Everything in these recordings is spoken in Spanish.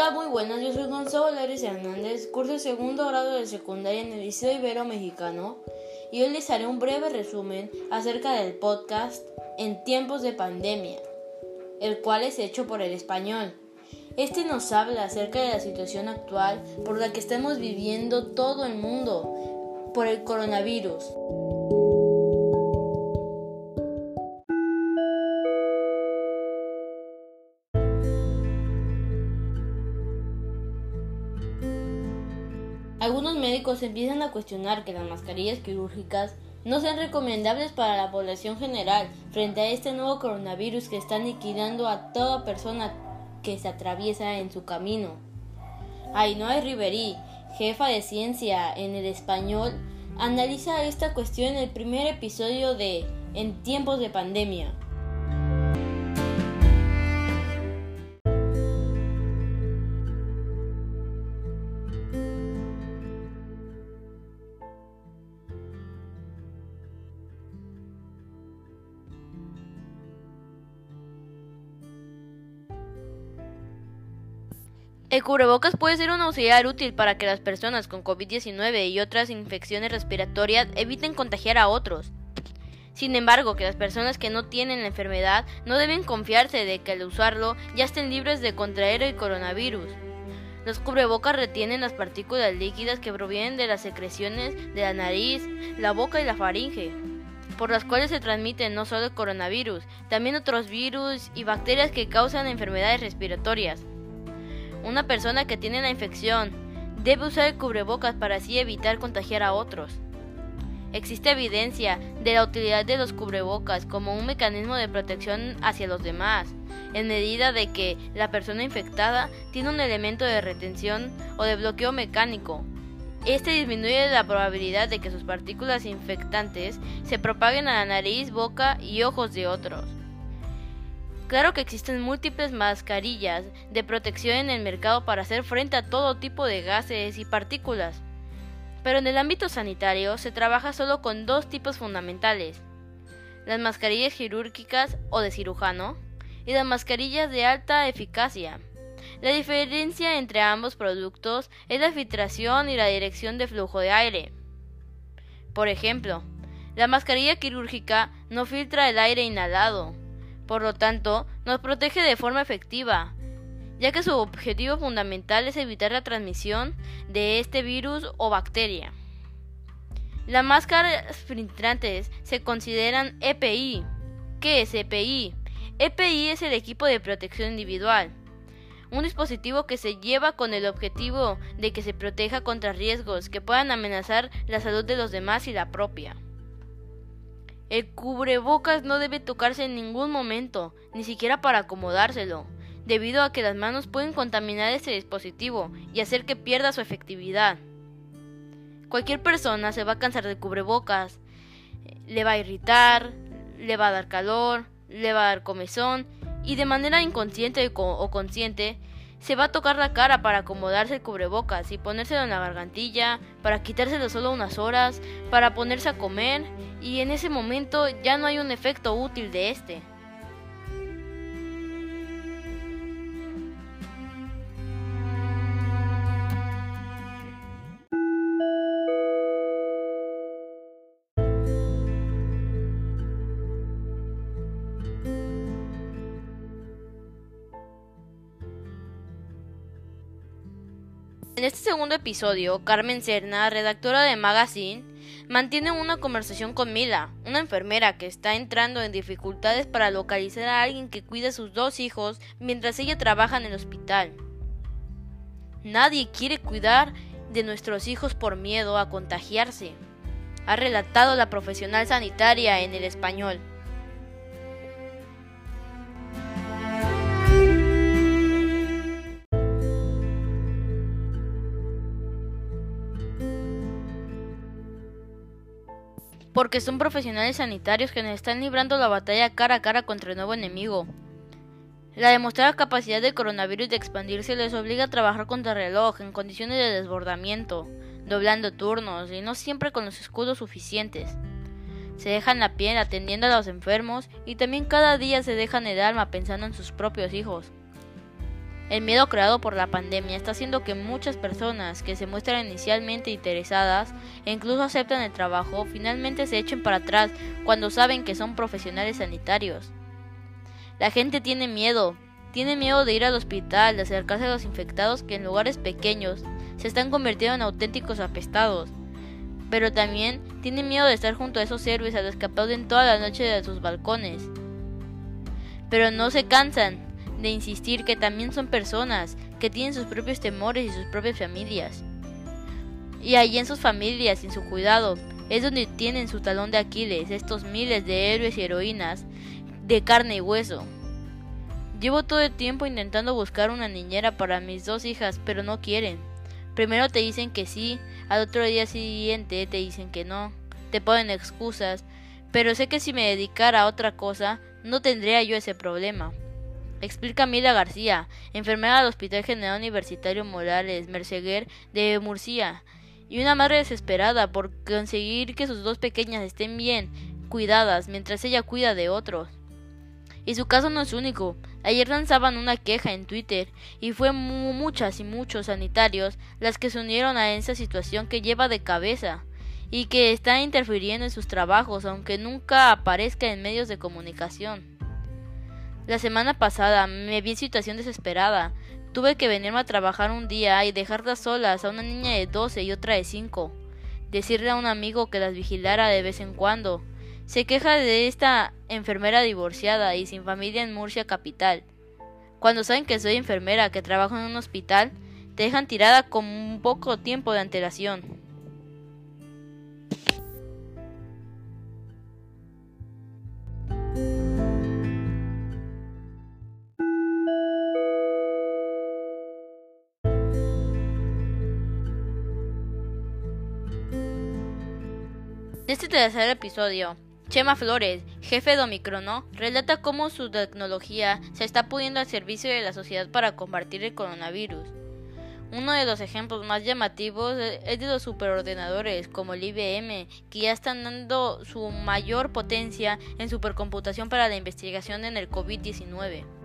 Hola, muy buenas. Yo soy Gonzalo Lérez Hernández, curso segundo grado de secundaria en el Liceo Ibero Mexicano, y hoy les haré un breve resumen acerca del podcast En tiempos de pandemia, el cual es hecho por el español. Este nos habla acerca de la situación actual por la que estamos viviendo todo el mundo por el coronavirus. Algunos médicos empiezan a cuestionar que las mascarillas quirúrgicas no sean recomendables para la población general frente a este nuevo coronavirus que está aniquilando a toda persona que se atraviesa en su camino. Ainhoa Riverí, jefa de ciencia en el español, analiza esta cuestión en el primer episodio de En tiempos de pandemia. El cubrebocas puede ser un auxiliar útil para que las personas con COVID-19 y otras infecciones respiratorias eviten contagiar a otros. Sin embargo, que las personas que no tienen la enfermedad no deben confiarse de que al usarlo ya estén libres de contraer el coronavirus. Los cubrebocas retienen las partículas líquidas que provienen de las secreciones de la nariz, la boca y la faringe, por las cuales se transmiten no solo el coronavirus, también otros virus y bacterias que causan enfermedades respiratorias. Una persona que tiene la infección debe usar el cubrebocas para así evitar contagiar a otros. Existe evidencia de la utilidad de los cubrebocas como un mecanismo de protección hacia los demás, en medida de que la persona infectada tiene un elemento de retención o de bloqueo mecánico. Este disminuye la probabilidad de que sus partículas infectantes se propaguen a la nariz, boca y ojos de otros. Claro que existen múltiples mascarillas de protección en el mercado para hacer frente a todo tipo de gases y partículas, pero en el ámbito sanitario se trabaja solo con dos tipos fundamentales, las mascarillas quirúrgicas o de cirujano y las mascarillas de alta eficacia. La diferencia entre ambos productos es la filtración y la dirección de flujo de aire. Por ejemplo, la mascarilla quirúrgica no filtra el aire inhalado, por lo tanto, nos protege de forma efectiva, ya que su objetivo fundamental es evitar la transmisión de este virus o bacteria. Las máscaras filtrantes se consideran EPI. ¿Qué es EPI? EPI es el equipo de protección individual, un dispositivo que se lleva con el objetivo de que se proteja contra riesgos que puedan amenazar la salud de los demás y la propia. El cubrebocas no debe tocarse en ningún momento, ni siquiera para acomodárselo, debido a que las manos pueden contaminar ese dispositivo y hacer que pierda su efectividad. Cualquier persona se va a cansar del cubrebocas, le va a irritar, le va a dar calor, le va a dar comezón y de manera inconsciente o consciente se va a tocar la cara para acomodarse el cubrebocas y ponérselo en la gargantilla, para quitárselo solo unas horas, para ponerse a comer, y en ese momento ya no hay un efecto útil de este. En este segundo episodio, Carmen Serna, redactora de Magazine, mantiene una conversación con Mila, una enfermera que está entrando en dificultades para localizar a alguien que cuide a sus dos hijos mientras ella trabaja en el hospital. Nadie quiere cuidar de nuestros hijos por miedo a contagiarse, ha relatado la profesional sanitaria en el español. Porque son profesionales sanitarios que nos están librando la batalla cara a cara contra el nuevo enemigo. La demostrada capacidad del coronavirus de expandirse les obliga a trabajar contra reloj en condiciones de desbordamiento, doblando turnos y no siempre con los escudos suficientes. Se dejan la piel atendiendo a los enfermos y también cada día se dejan el alma pensando en sus propios hijos. El miedo creado por la pandemia está haciendo que muchas personas que se muestran inicialmente interesadas e incluso aceptan el trabajo finalmente se echen para atrás cuando saben que son profesionales sanitarios. La gente tiene miedo, tiene miedo de ir al hospital, de acercarse a los infectados que en lugares pequeños se están convirtiendo en auténticos apestados. Pero también tiene miedo de estar junto a esos héroes a los que aplauden toda la noche de sus balcones. Pero no se cansan, de insistir que también son personas, que tienen sus propios temores y sus propias familias. Y allí en sus familias, en su cuidado, es donde tienen su talón de Aquiles, estos miles de héroes y heroínas de carne y hueso. Llevo todo el tiempo intentando buscar una niñera para mis dos hijas, pero no quieren. Primero te dicen que sí, al otro día siguiente te dicen que no, te ponen excusas, pero sé que si me dedicara a otra cosa, no tendría yo ese problema. Explica Mila García, enfermera del Hospital General Universitario Morales Merceguer de Murcia, y una madre desesperada por conseguir que sus dos pequeñas estén bien cuidadas mientras ella cuida de otros. Y su caso no es único. Ayer lanzaban una queja en Twitter y fue muchas y muchos sanitarios las que se unieron a esa situación que lleva de cabeza y que está interfiriendo en sus trabajos aunque nunca aparezca en medios de comunicación. La semana pasada me vi en situación desesperada. Tuve que venirme a trabajar un día y dejarlas solas a una niña de 12 y otra de 5. Decirle a un amigo que las vigilara de vez en cuando. Se queja de esta enfermera divorciada y sin familia en Murcia capital. Cuando saben que soy enfermera, que trabajo en un hospital, te dejan tirada con un poco tiempo de antelación. Este tercer episodio, Chema Flores, jefe de Omicrono, relata cómo su tecnología se está poniendo al servicio de la sociedad para combatir el coronavirus. Uno de los ejemplos más llamativos es de los superordenadores como el IBM, que ya están dando su mayor potencia en supercomputación para la investigación en el COVID-19.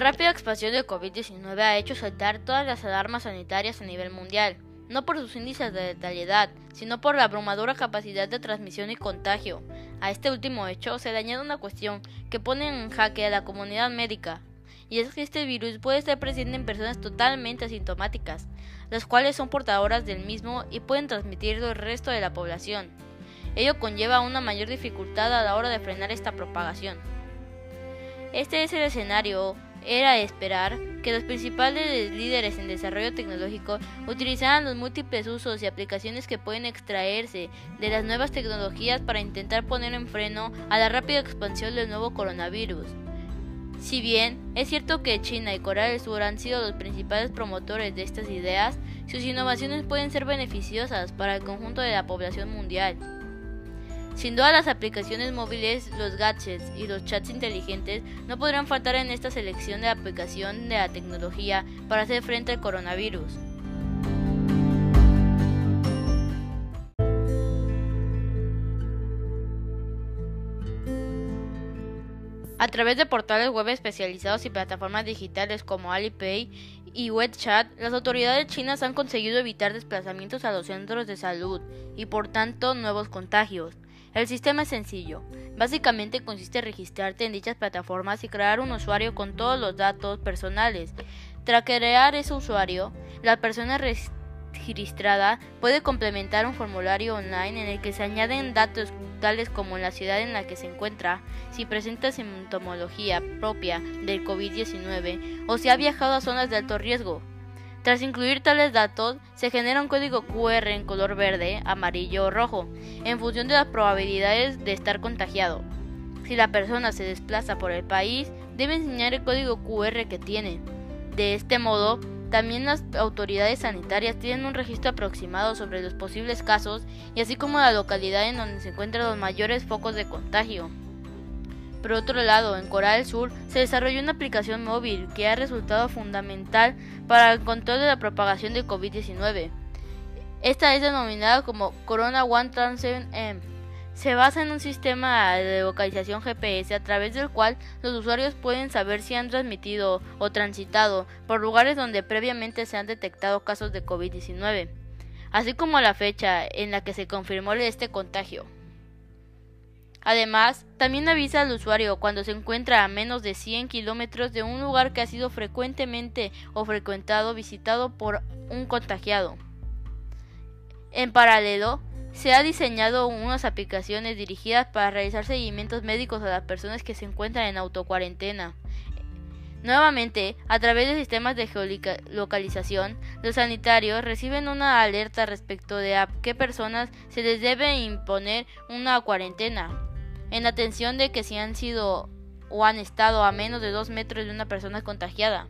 Rápida expansión del COVID-19 ha hecho saltar todas las alarmas sanitarias a nivel mundial, no por sus índices de letalidad, sino por la abrumadora capacidad de transmisión y contagio. A este último hecho se le añade una cuestión que pone en jaque a la comunidad médica, y es que este virus puede estar presente en personas totalmente asintomáticas, las cuales son portadoras del mismo y pueden transmitirlo al resto de la población. Ello conlleva una mayor dificultad a la hora de frenar esta propagación. Este es el escenario era esperar que los principales líderes en desarrollo tecnológico utilizaran los múltiples usos y aplicaciones que pueden extraerse de las nuevas tecnologías para intentar poner en freno a la rápida expansión del nuevo coronavirus. Si bien es cierto que China y Corea del Sur han sido los principales promotores de estas ideas, sus innovaciones pueden ser beneficiosas para el conjunto de la población mundial. Sin duda las aplicaciones móviles, los gadgets y los chats inteligentes no podrán faltar en esta selección de aplicación de la tecnología para hacer frente al coronavirus. A través de portales web especializados y plataformas digitales como Alipay y WeChat, las autoridades chinas han conseguido evitar desplazamientos a los centros de salud y por tanto nuevos contagios. El sistema es sencillo. Básicamente consiste en registrarte en dichas plataformas y crear un usuario con todos los datos personales. Tras crear ese usuario, la persona registrada puede complementar un formulario online en el que se añaden datos tales como la ciudad en la que se encuentra, si presenta sintomología propia del COVID-19 o si ha viajado a zonas de alto riesgo. Tras incluir tales datos, se genera un código QR en color verde, amarillo o rojo, en función de las probabilidades de estar contagiado. Si la persona se desplaza por el país, debe enseñar el código QR que tiene. De este modo, también las autoridades sanitarias tienen un registro aproximado sobre los posibles casos y así como la localidad en donde se encuentran los mayores focos de contagio. Por otro lado, en Corea del Sur se desarrolló una aplicación móvil que ha resultado fundamental para el control de la propagación del COVID-19. Esta es denominada como Corona One M. Se basa en un sistema de localización GPS a través del cual los usuarios pueden saber si han transmitido o transitado por lugares donde previamente se han detectado casos de COVID-19, así como la fecha en la que se confirmó este contagio. Además, también avisa al usuario cuando se encuentra a menos de 100 kilómetros de un lugar que ha sido frecuentemente o frecuentado visitado por un contagiado. En paralelo, se ha diseñado unas aplicaciones dirigidas para realizar seguimientos médicos a las personas que se encuentran en autocuarentena. Nuevamente, a través de sistemas de geolocalización, los sanitarios reciben una alerta respecto de a qué personas se les debe imponer una cuarentena, en atención de que si han sido o han estado a menos de dos metros de una persona contagiada.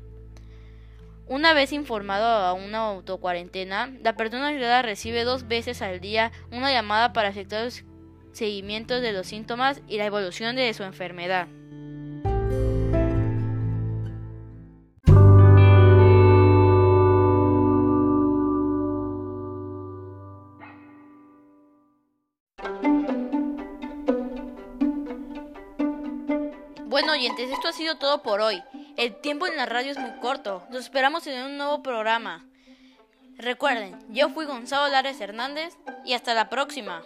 Una vez informado a una autocuarentena, la persona ayudada recibe dos veces al día una llamada para efectuar los seguimientos de los síntomas y la evolución de su enfermedad. Bueno oyentes, esto ha sido todo por hoy. El tiempo en la radio es muy corto. Nos esperamos en un nuevo programa. Recuerden, yo fui Gonzalo Lares Hernández y hasta la próxima.